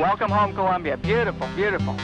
Welcome home, Columbia. Beautiful, beautiful.